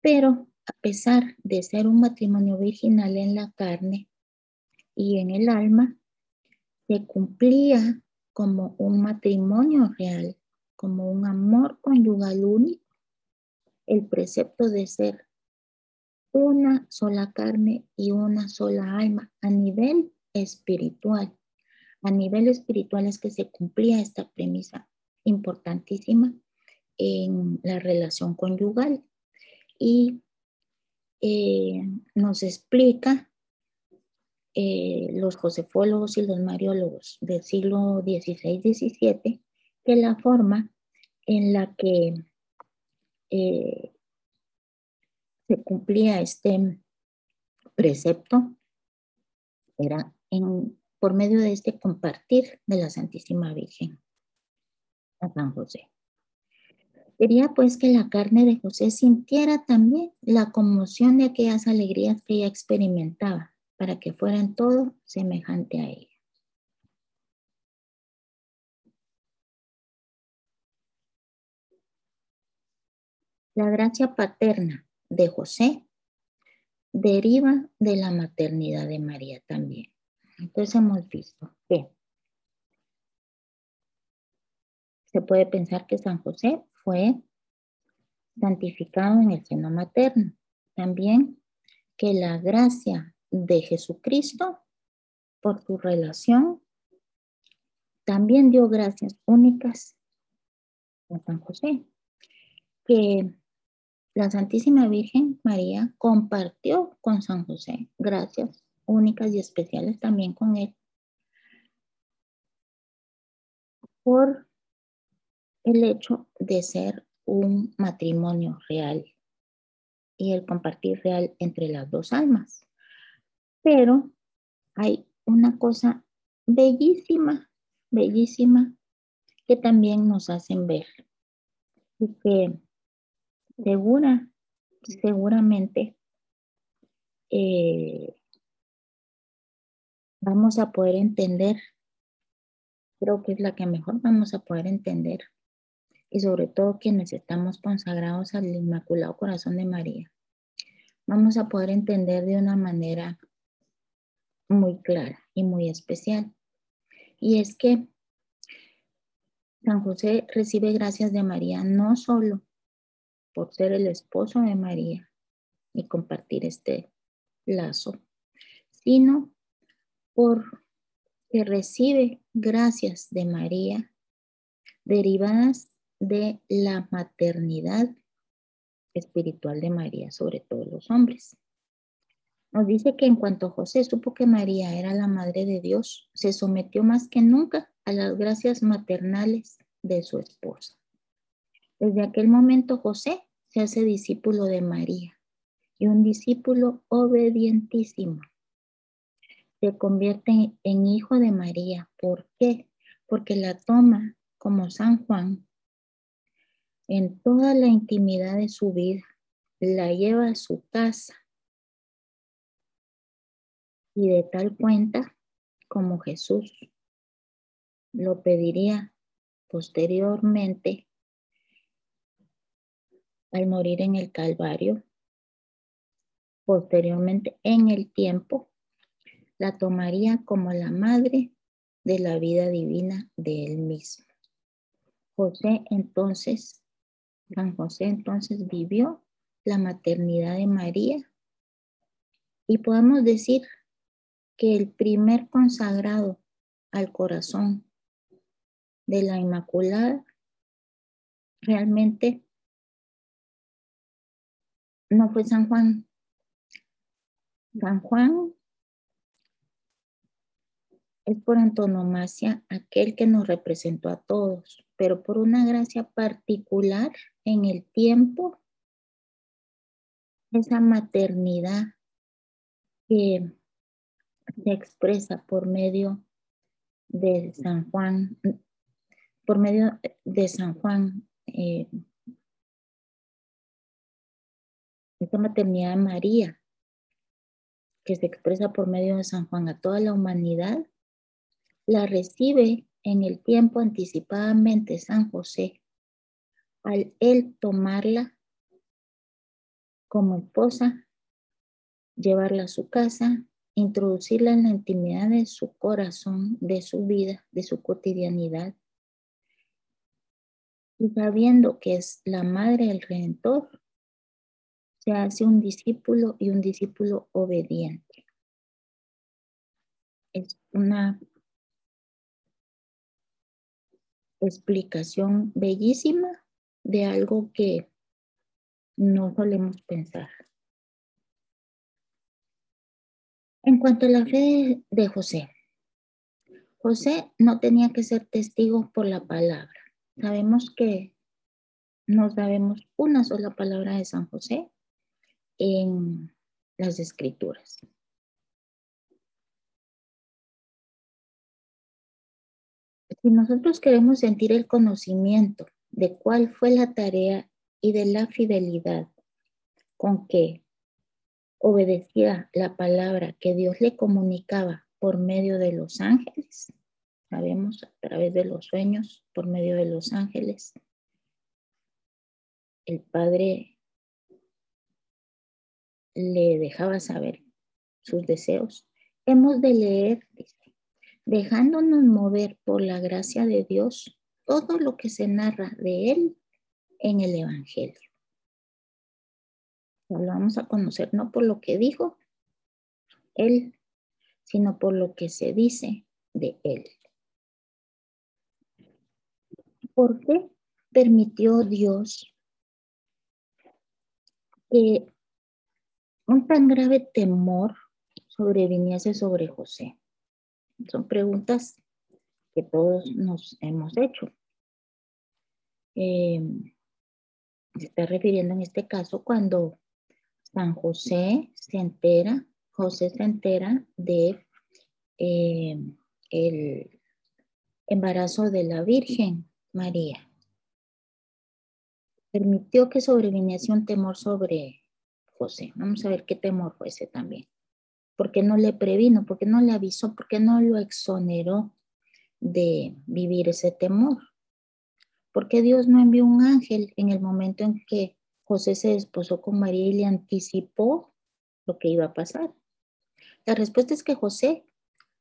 Pero a pesar de ser un matrimonio virginal en la carne y en el alma, se cumplía como un matrimonio real, como un amor conyugal único, el precepto de ser una sola carne y una sola alma a nivel espiritual. A nivel espiritual es que se cumplía esta premisa importantísima en la relación conyugal y eh, nos explica eh, los josefólogos y los mariólogos del siglo XVI-XVII que la forma en la que eh, se cumplía este precepto era en, por medio de este compartir de la Santísima Virgen a San José. Quería pues que la carne de José sintiera también la conmoción de aquellas alegrías que ella experimentaba, para que fueran todo semejante a ella. La gracia paterna de José deriva de la maternidad de María también. Entonces hemos visto que se puede pensar que San José fue santificado en el seno materno. También que la gracia de Jesucristo por su relación también dio gracias únicas a San José. Que la Santísima Virgen María compartió con San José gracias únicas y especiales también con él por el hecho de ser un matrimonio real y el compartir real entre las dos almas. Pero hay una cosa bellísima, bellísima, que también nos hacen ver y que segura, seguramente eh, vamos a poder entender, creo que es la que mejor vamos a poder entender, y sobre todo quienes estamos consagrados al Inmaculado Corazón de María, vamos a poder entender de una manera muy clara y muy especial. Y es que San José recibe gracias de María no solo por ser el esposo de María y compartir este lazo, sino por que recibe gracias de María derivadas de la maternidad espiritual de María sobre todos los hombres. Nos dice que en cuanto José supo que María era la madre de Dios, se sometió más que nunca a las gracias maternales de su esposa. Desde aquel momento José se hace discípulo de María y un discípulo obedientísimo. Se convierte en hijo de María. ¿Por qué? Porque la toma como San Juan en toda la intimidad de su vida, la lleva a su casa y de tal cuenta como Jesús lo pediría posteriormente al morir en el Calvario, posteriormente en el tiempo, la tomaría como la madre de la vida divina de él mismo. José entonces, San José entonces vivió la maternidad de María y podemos decir que el primer consagrado al corazón de la Inmaculada realmente no fue San Juan. San Juan es por antonomasia aquel que nos representó a todos, pero por una gracia particular en el tiempo, esa maternidad que se expresa por medio de San Juan, por medio de San Juan, eh, maternidad de María, que se expresa por medio de San Juan a toda la humanidad, la recibe en el tiempo anticipadamente San José, al él tomarla como esposa, llevarla a su casa, introducirla en la intimidad de su corazón, de su vida, de su cotidianidad. Y sabiendo que es la madre del Redentor, se hace un discípulo y un discípulo obediente. Es una explicación bellísima de algo que no solemos pensar. En cuanto a la fe de José, José no tenía que ser testigo por la palabra. Sabemos que no sabemos una sola palabra de San José en las escrituras. Si nosotros queremos sentir el conocimiento de cuál fue la tarea y de la fidelidad con que obedecía la palabra que Dios le comunicaba por medio de los ángeles, sabemos a través de los sueños, por medio de los ángeles, el Padre le dejaba saber sus deseos. Hemos de leer, dejándonos mover por la gracia de Dios, todo lo que se narra de Él en el Evangelio lo vamos a conocer no por lo que dijo él, sino por lo que se dice de él. ¿Por qué permitió Dios que un tan grave temor sobreviniese sobre José? Son preguntas que todos nos hemos hecho. Eh, se está refiriendo en este caso cuando San José se entera, José se entera de eh, el embarazo de la Virgen María. Permitió que sobreviniese un temor sobre José. Vamos a ver qué temor fue ese también. ¿Por qué no le previno? ¿Por qué no le avisó? ¿Por qué no lo exoneró de vivir ese temor? ¿Por qué Dios no envió un ángel en el momento en que José se desposó con María y le anticipó lo que iba a pasar? La respuesta es que José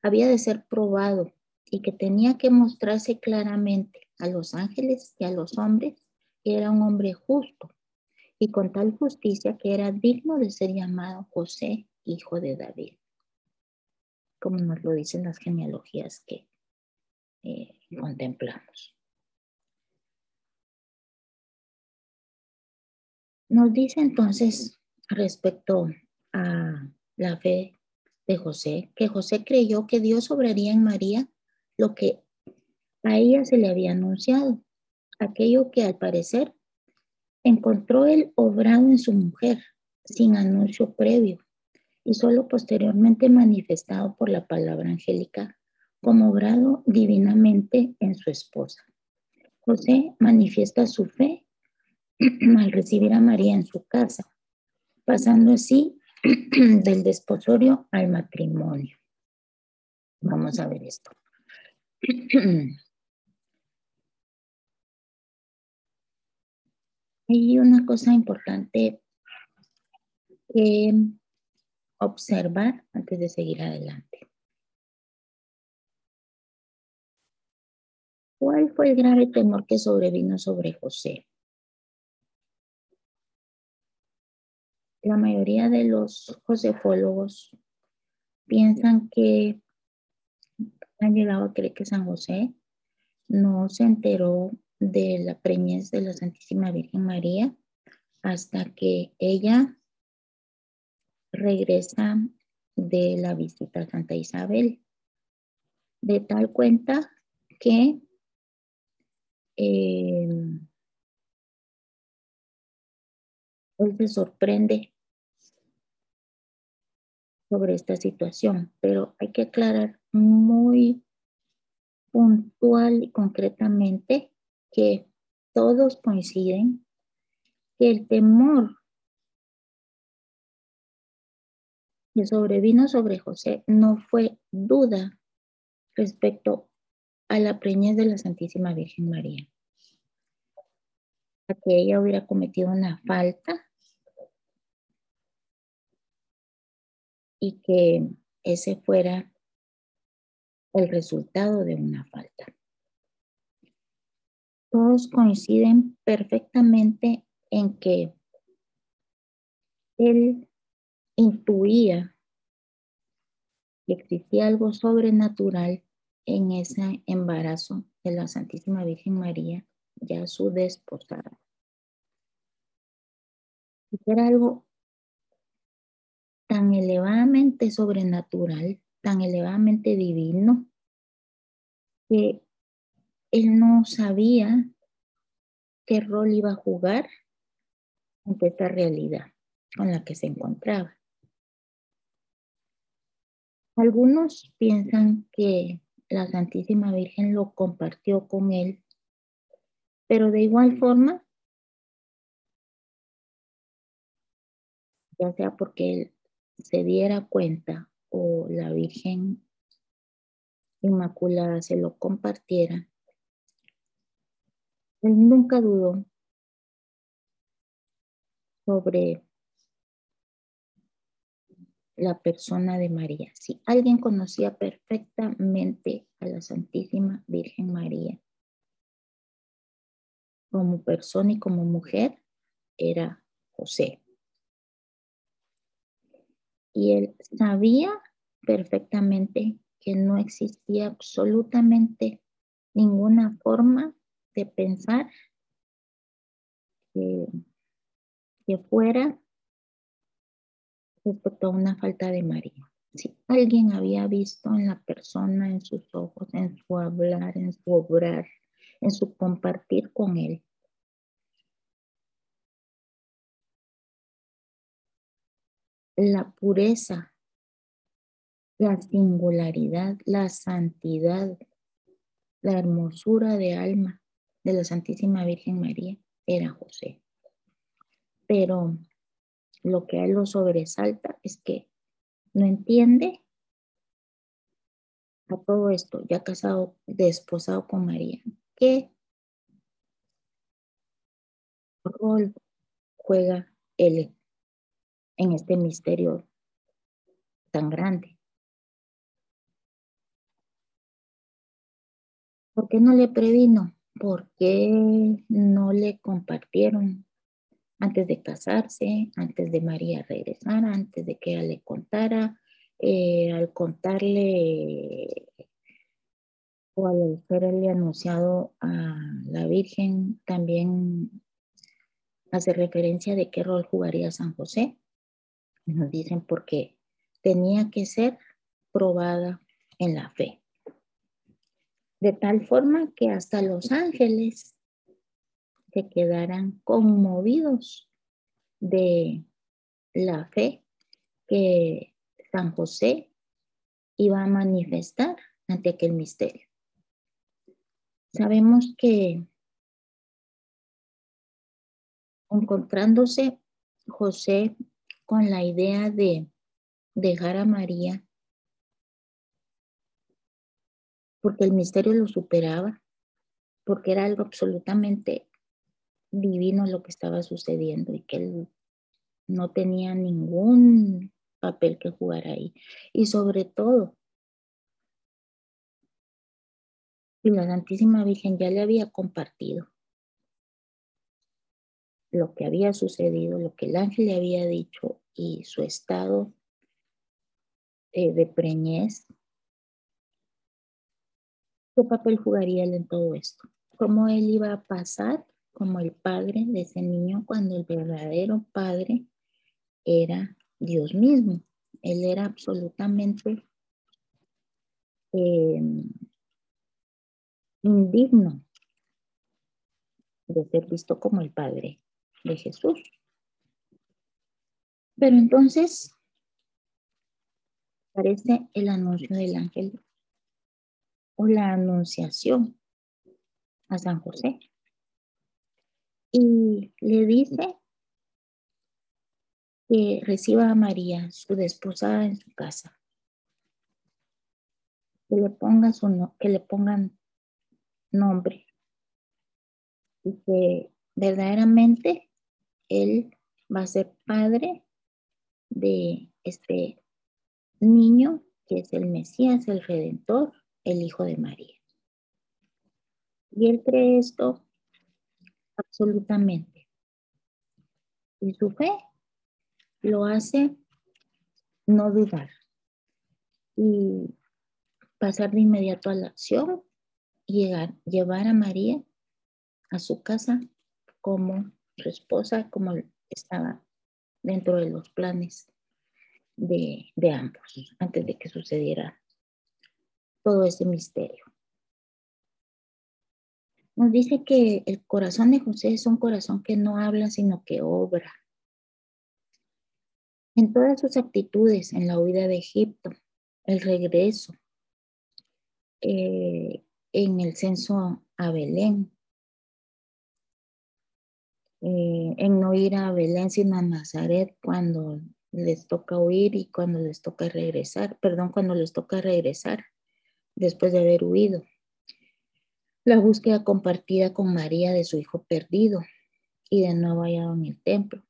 había de ser probado y que tenía que mostrarse claramente a los ángeles y a los hombres que era un hombre justo y con tal justicia que era digno de ser llamado José, hijo de David, como nos lo dicen las genealogías que eh, contemplamos. Nos dice entonces respecto a la fe de José, que José creyó que Dios obraría en María lo que a ella se le había anunciado, aquello que al parecer encontró el obrado en su mujer sin anuncio previo y solo posteriormente manifestado por la palabra angélica como obrado divinamente en su esposa. José manifiesta su fe <clears throat> al recibir a María en su casa, pasando así <clears throat> del desposorio al matrimonio. Vamos a ver esto. <clears throat> Hay una cosa importante que observar antes de seguir adelante. ¿Cuál fue el grave temor que sobrevino sobre José? La mayoría de los josefólogos piensan que han llegado a creer que San José no se enteró de la preñez de la Santísima Virgen María hasta que ella regresa de la visita a Santa Isabel. De tal cuenta que eh, él se sorprende sobre esta situación, pero hay que aclarar muy puntual y concretamente que todos coinciden que el temor que sobrevino sobre José no fue duda respecto a la preñez de la Santísima Virgen María. A que ella hubiera cometido una falta y que ese fuera el resultado de una falta. Todos coinciden perfectamente en que él intuía que existía algo sobrenatural en ese embarazo de la Santísima Virgen María, ya su desposada. Era algo tan elevadamente sobrenatural, tan elevadamente divino, que él no sabía qué rol iba a jugar ante esta realidad con la que se encontraba. Algunos piensan que la Santísima Virgen lo compartió con él, pero de igual forma, ya sea porque él se diera cuenta o la Virgen Inmaculada se lo compartiera, él nunca dudó sobre la persona de María. Si alguien conocía perfectamente a la Santísima Virgen María como persona y como mujer, era José y él sabía perfectamente que no existía absolutamente ninguna forma de pensar que, fuera respecto a una falta de María. Si alguien había visto en la persona, en sus ojos, en su hablar, en su obrar, en su compartir con él, la pureza, la singularidad, la santidad, la hermosura de alma de la Santísima Virgen María era José. Pero lo que a él lo sobresalta es que no entiende a todo esto, ya casado, desposado con María. ¿Qué rol juega él en este misterio tan grande? ¿Por qué no le previno? ¿Por qué no le compartieron antes de casarse, antes de María regresar, antes de que ella le contara? Eh, al contarle o al haberle anunciado a la Virgen, también hace referencia de qué rol jugaría San José. Nos dicen porque tenía que ser probada en la fe de tal forma que hasta los ángeles se quedaran conmovidos de la fe que San José iba a manifestar ante aquel misterio. Sabemos que encontrándose José con la idea de dejar a María porque el misterio lo superaba, porque era algo absolutamente divino lo que estaba sucediendo y que él no tenía ningún papel que jugar ahí. Y sobre todo, la Santísima Virgen ya le había compartido lo que había sucedido, lo que el ángel le había dicho y su estado eh, de preñez ¿Qué papel jugaría él en todo esto? ¿Cómo él iba a pasar como el padre de ese niño cuando el verdadero padre era Dios mismo? Él era absolutamente em, indigno de ser visto como el padre de Jesús. Pero entonces aparece el anuncio del ángel o la anunciación a San José. Y le dice que reciba a María, su desposada, en su casa. Que le, ponga su que le pongan nombre. Y que verdaderamente él va a ser padre de este niño que es el Mesías, el Redentor, el Hijo de María. Y él cree esto absolutamente. Y su fe lo hace no dudar y pasar de inmediato a la acción y llegar, llevar a María a su casa como su esposa, como estaba dentro de los planes de, de ambos, antes de que sucediera todo ese misterio. Nos dice que el corazón de José es un corazón que no habla, sino que obra. En todas sus actitudes, en la huida de Egipto, el regreso, eh, en el censo a Belén, eh, en no ir a Belén sino a Nazaret cuando les toca huir y cuando les toca regresar, perdón, cuando les toca regresar después de haber huido. La búsqueda compartida con María de su hijo perdido y de nuevo hallado en el templo.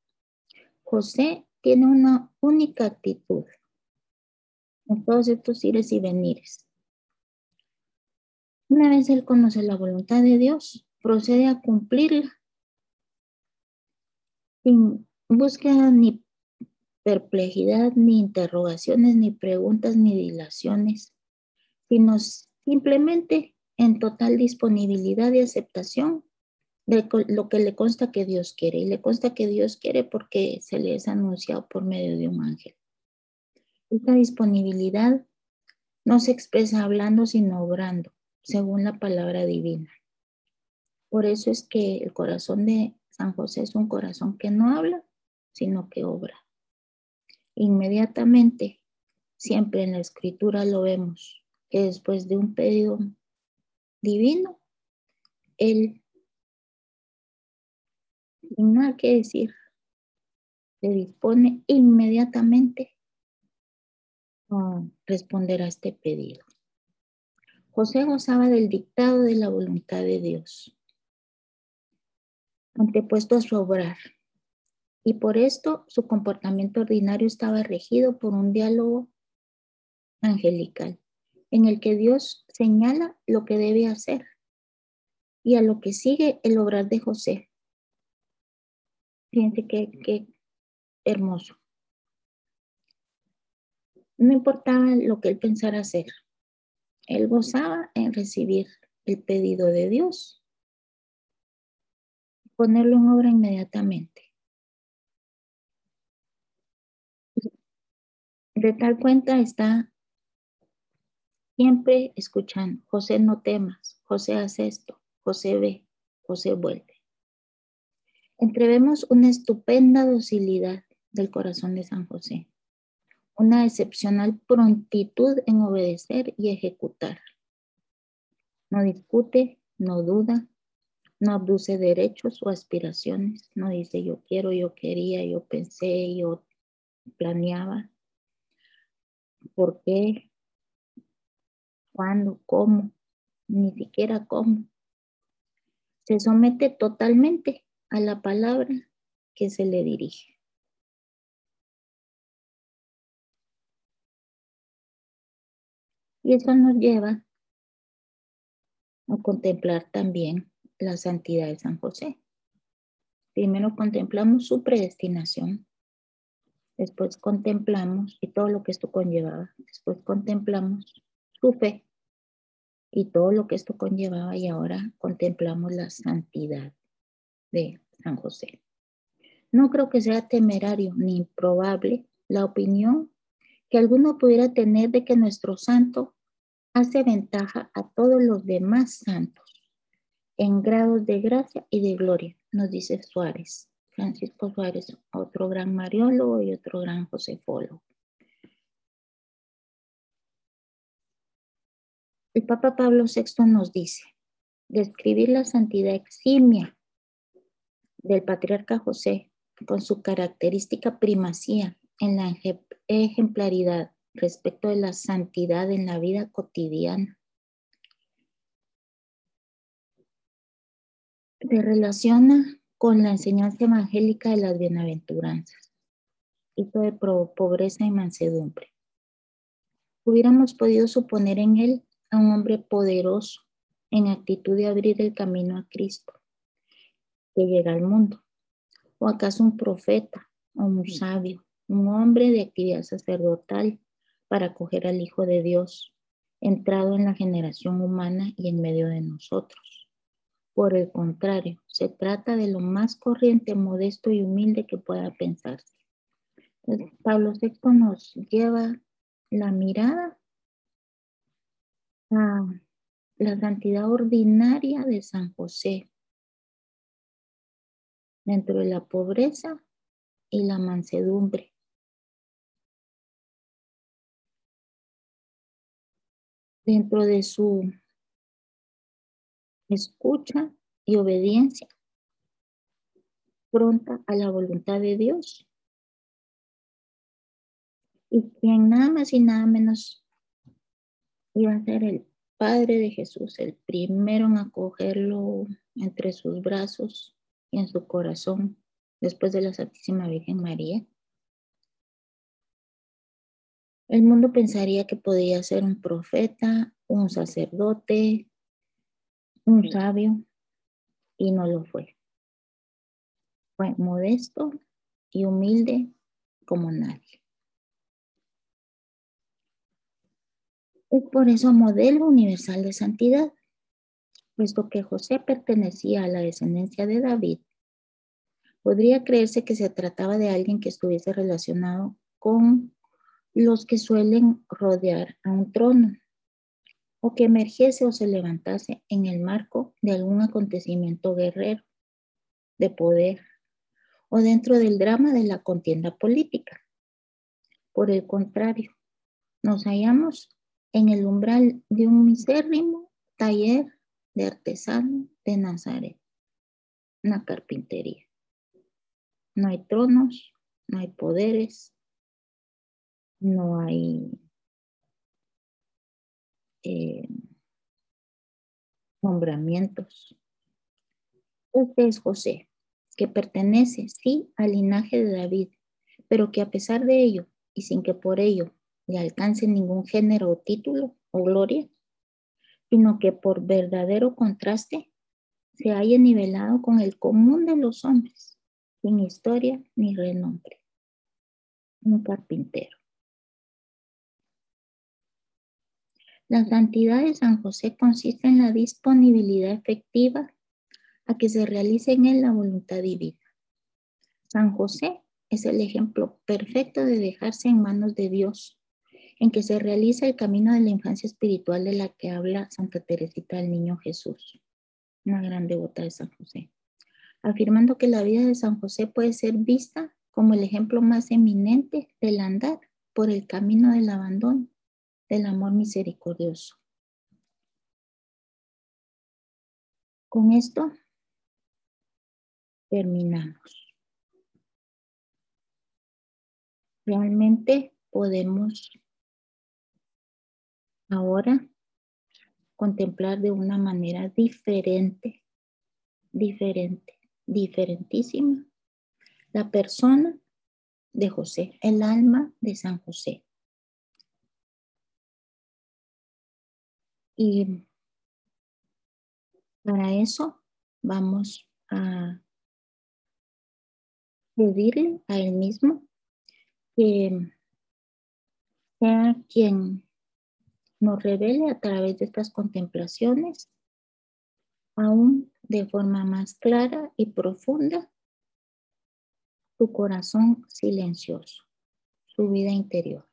José tiene una única actitud en todos estos ires y venires. Una vez él conoce la voluntad de Dios, procede a cumplirla sin búsqueda ni perplejidad, ni interrogaciones, ni preguntas, ni dilaciones sino simplemente en total disponibilidad y aceptación de lo que le consta que Dios quiere. Y le consta que Dios quiere porque se le es anunciado por medio de un ángel. Esta disponibilidad no se expresa hablando, sino obrando, según la palabra divina. Por eso es que el corazón de San José es un corazón que no habla, sino que obra. Inmediatamente, siempre en la escritura lo vemos, que después de un pedido divino, él, sin nada que decir, se dispone inmediatamente a responder a este pedido. José gozaba del dictado de la voluntad de Dios, antepuesto a su obrar, y por esto su comportamiento ordinario estaba regido por un diálogo angelical, en el que Dios señala lo que debe hacer y a lo que sigue el obrar de José. Fíjense qué, hermoso. No importaba lo que él pensara hacer, él gozaba en recibir el pedido de Dios, ponerlo en obra inmediatamente. De tal cuenta está siempre escuchando, José no temas, José hace esto, José ve, José vuelve. Entrevemos una estupenda docilidad del corazón de San José una excepcional prontitud en obedecer y ejecutar. No discute, no duda, no abduce derechos o aspiraciones, no dice yo quiero, yo quería, yo pensé, yo planeaba. ¿Por qué? ¿Cuándo? ¿Cómo? Ni siquiera cómo. Se somete totalmente a la palabra que se le dirige. Y eso nos lleva a contemplar también la santidad de San José. Primero contemplamos su predestinación, después contemplamos y todo lo que esto conllevaba, después contemplamos su fe y todo lo que esto conllevaba y ahora contemplamos la santidad de San José. No creo que sea temerario ni improbable la opinión que alguno pudiera tener de que nuestro santo hace ventaja a todos los demás santos en grados de gracia y de gloria, nos dice Suárez, Francisco Suárez, otro gran mariólogo y otro gran josefólogo. El Papa Pablo VI nos dice, describir la santidad eximia del patriarca José con su característica primacía en la ejemplaridad respecto de la santidad en la vida cotidiana. Se relaciona con la enseñanza evangélica de las bienaventuranzas, hito de pobreza y mansedumbre. Hubiéramos podido suponer en él a un hombre poderoso en actitud de abrir el camino a Cristo, que llega al mundo, o acaso un profeta o un sabio, un hombre de actividad sacerdotal para acoger al Hijo de Dios, entrado en la generación humana y en medio de nosotros. Por el contrario, se trata de lo más corriente, modesto y humilde que pueda pensarse. Pablo VI nos lleva la mirada a la santidad ordinaria de San José. Dentro de la pobreza y la mansedumbre. Dentro de su escucha y obediencia pronta a la voluntad de Dios. Y quien nada más y nada menos iba a ser el Padre de Jesús, el primero en acogerlo entre sus brazos y en su corazón, después de la Santísima Virgen María. El mundo pensaría que podía ser un profeta, un sacerdote, un sabio, y no lo fue. Fue modesto y humilde como nadie. Es por eso modelo universal de santidad, puesto que José pertenecía a la descendencia de David. Podría creerse que se trataba de alguien que estuviese relacionado con los que suelen rodear a un trono, o que emergiese o se levantase en el marco de algún acontecimiento guerrero, de poder, o dentro del drama de la contienda política. Por el contrario, nos hallamos en el umbral de un misérrimo taller de artesano de Nazaret, una carpintería. No hay tronos, no hay poderes, no hay eh, nombramientos. Este es José, que pertenece, sí, al linaje de David, pero que a pesar de ello, y sin que por ello le alcance ningún género o título o gloria, sino que por verdadero contraste se haya nivelado con el común de los hombres, sin historia ni renombre. Un carpintero. La santidad de San José consiste en la disponibilidad efectiva a que se realice en él la voluntad divina. San José es el ejemplo perfecto de dejarse en manos de Dios, en que se realiza el camino de la infancia espiritual de la que habla Santa Teresita del Niño Jesús, una gran devota de San José, afirmando que la vida de San José puede ser vista como el ejemplo más eminente del andar por el camino del abandono del amor misericordioso. Con esto terminamos. Realmente podemos ahora contemplar de una manera diferente, diferente, diferentísima la persona de José, el alma de San José. Y para eso vamos a pedirle a él mismo que sea quien nos revele a través de estas contemplaciones, aún de forma más clara y profunda, su corazón silencioso, su vida interior.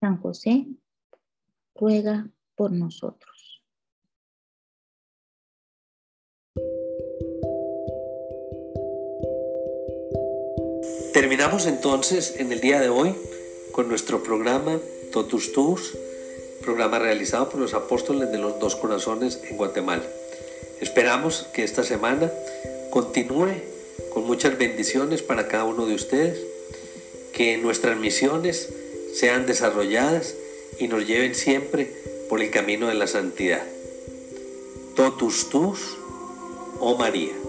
San José ruega por nosotros. Terminamos entonces en el día de hoy con nuestro programa Totus Tus, programa realizado por los apóstoles de los dos corazones en Guatemala. Esperamos que esta semana continúe con muchas bendiciones para cada uno de ustedes, que nuestras misiones sean desarrolladas y nos lleven siempre por el camino de la santidad. Totus tus, oh María.